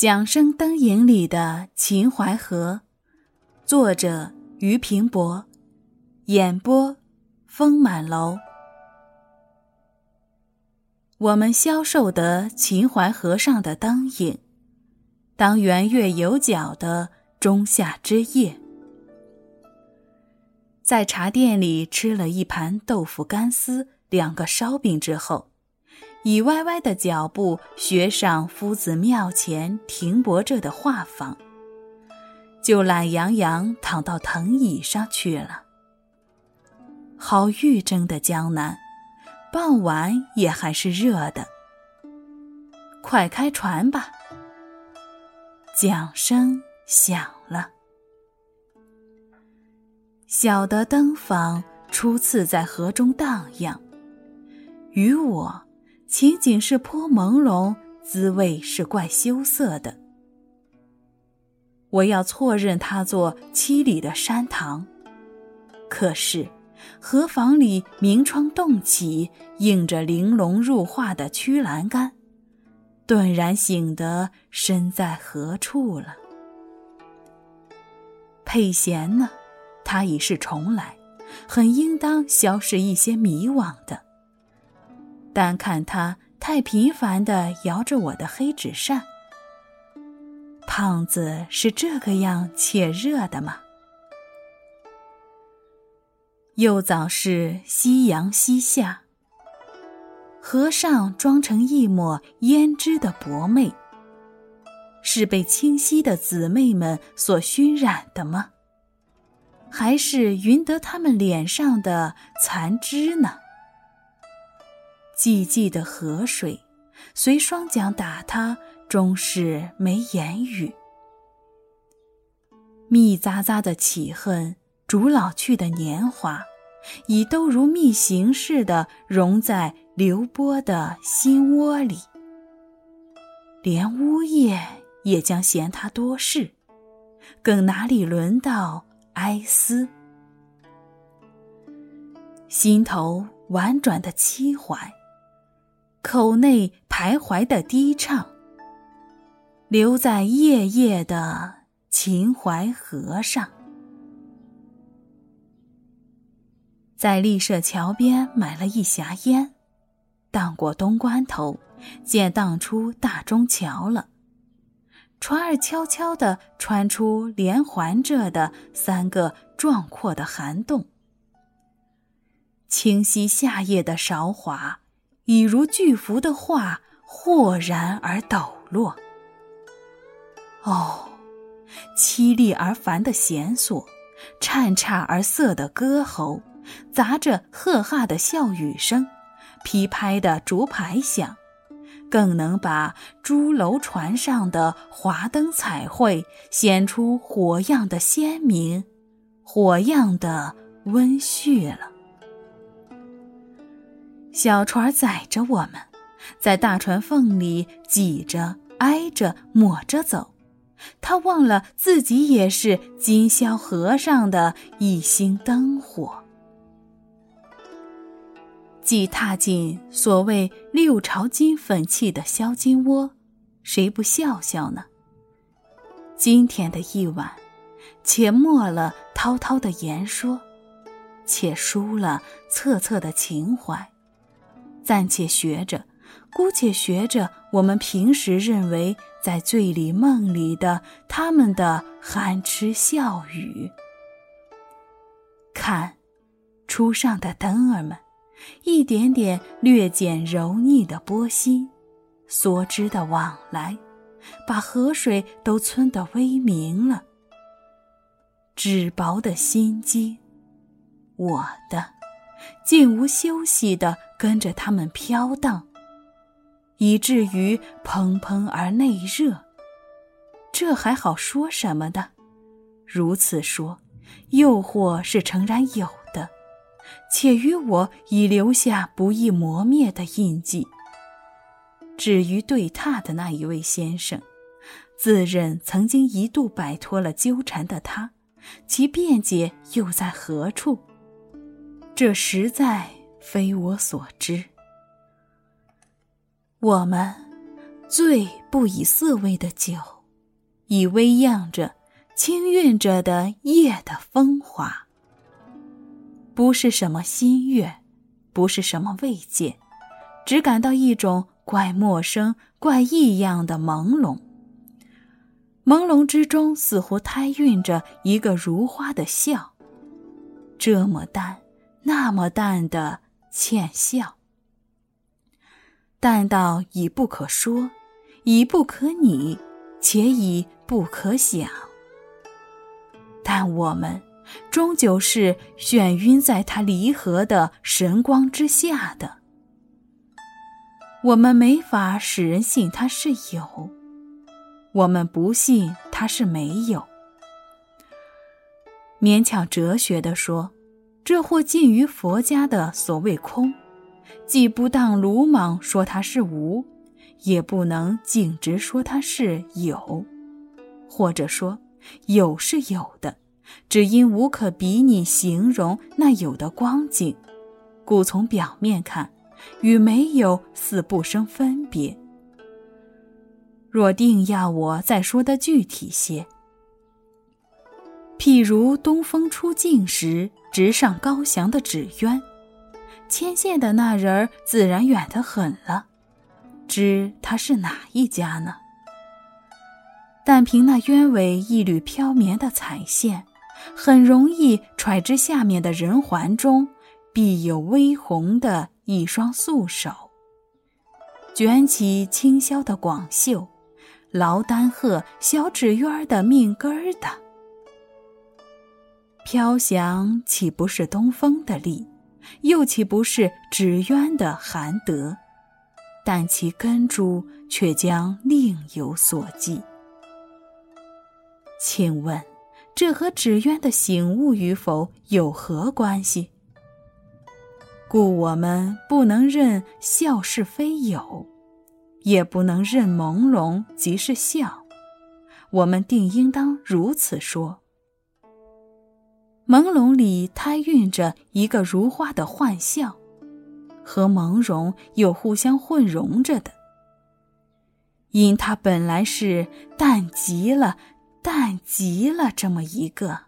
桨声灯影里的秦淮河，作者俞平伯，演播风满楼。我们消受得秦淮河上的灯影，当圆月有角的仲夏之夜，在茶店里吃了一盘豆腐干丝、两个烧饼之后。以歪歪的脚步学上夫子庙前停泊着的画舫，就懒洋洋躺到藤椅上去了。好玉蒸的江南，傍晚也还是热的。快开船吧！桨声响了。小的灯舫初次在河中荡漾，与我。情景是颇朦胧，滋味是怪羞涩的。我要错认它做七里的山塘，可是河房里明窗洞起，映着玲珑入画的曲栏杆，顿然醒得身在何处了。佩贤呢？他已是重来，很应当消失一些迷惘的。但看他太频繁地摇着我的黑纸扇，胖子是这个样且热的吗？又早是夕阳西下，河上装成一抹胭脂的薄媚，是被清溪的姊妹们所熏染的吗？还是匀得他们脸上的残脂呢？寂寂的河水，随双桨打他，终是没言语。密匝匝的起恨，逐老去的年华，已都如密行似的融在流波的心窝里。连呜咽也将嫌他多事，更哪里轮到哀思？心头婉转的凄怀。口内徘徊的低唱，留在夜夜的秦淮河上。在丽舍桥边买了一匣烟，荡过东关头，见荡出大中桥了。船儿悄悄地穿出连环着的三个壮阔的涵洞，清晰夏夜的韶华。已如巨幅的画，豁然而抖落。哦，凄厉而烦的弦索，颤颤而涩的歌喉，杂着赫哈的笑语声，噼拍的竹排响，更能把朱楼船上的华灯彩绘显出火样的鲜明，火样的温煦了。小船载着我们，在大船缝里挤着、挨着、抹着走。他忘了自己也是今宵河上的一星灯火。既踏进所谓六朝金粉气的销金窝，谁不笑笑呢？今天的一晚，且没了滔滔的言说，且输了恻恻的情怀。暂且学着，姑且学着我们平时认为在醉里梦里的他们的憨痴笑语。看，初上的灯儿们，一点点略减柔腻的波心，梭织的往来，把河水都皴得微明了。纸薄的心机，我的。竟无休息的跟着他们飘荡，以至于砰砰而内热。这还好说什么的？如此说，诱惑是诚然有的，且于我已留下不易磨灭的印记。至于对榻的那一位先生，自认曾经一度摆脱了纠缠的他，其辩解又在何处？这实在非我所知。我们醉不以色味的酒，以微漾着、轻韵着的夜的风华。不是什么新月，不是什么慰藉，只感到一种怪陌生、怪异样的朦胧。朦胧之中，似乎胎孕着一个如花的笑，这么淡，那么淡的浅笑，但道已不可说，已不可拟，且已不可想。但我们。终究是眩晕在他离合的神光之下的。我们没法使人信他是有，我们不信他是没有。勉强哲学的说，这或近于佛家的所谓空，既不当鲁莽说它是无，也不能径直说它是有，或者说有是有的。只因无可比拟形容那有的光景，故从表面看，与没有似不生分别。若定要我再说的具体些，譬如东风出境时直上高翔的纸鸢，牵线的那人儿自然远得很了，知他是哪一家呢？但凭那鸢尾一缕飘绵的彩线。很容易揣知下面的人环中，必有微红的一双素手，卷起轻削的广袖，劳丹鹤小纸鸢的命根儿的。飘翔岂不是东风的力？又岂不是纸鸢的含德？但其根株却将另有所寄。请问？这和纸鸢的醒悟与否有何关系？故我们不能认笑是非有，也不能认朦胧即是笑。我们定应当如此说：朦胧里胎孕着一个如花的幻象，和朦胧又互相混融着的，因它本来是淡极了。淡极了，这么一个。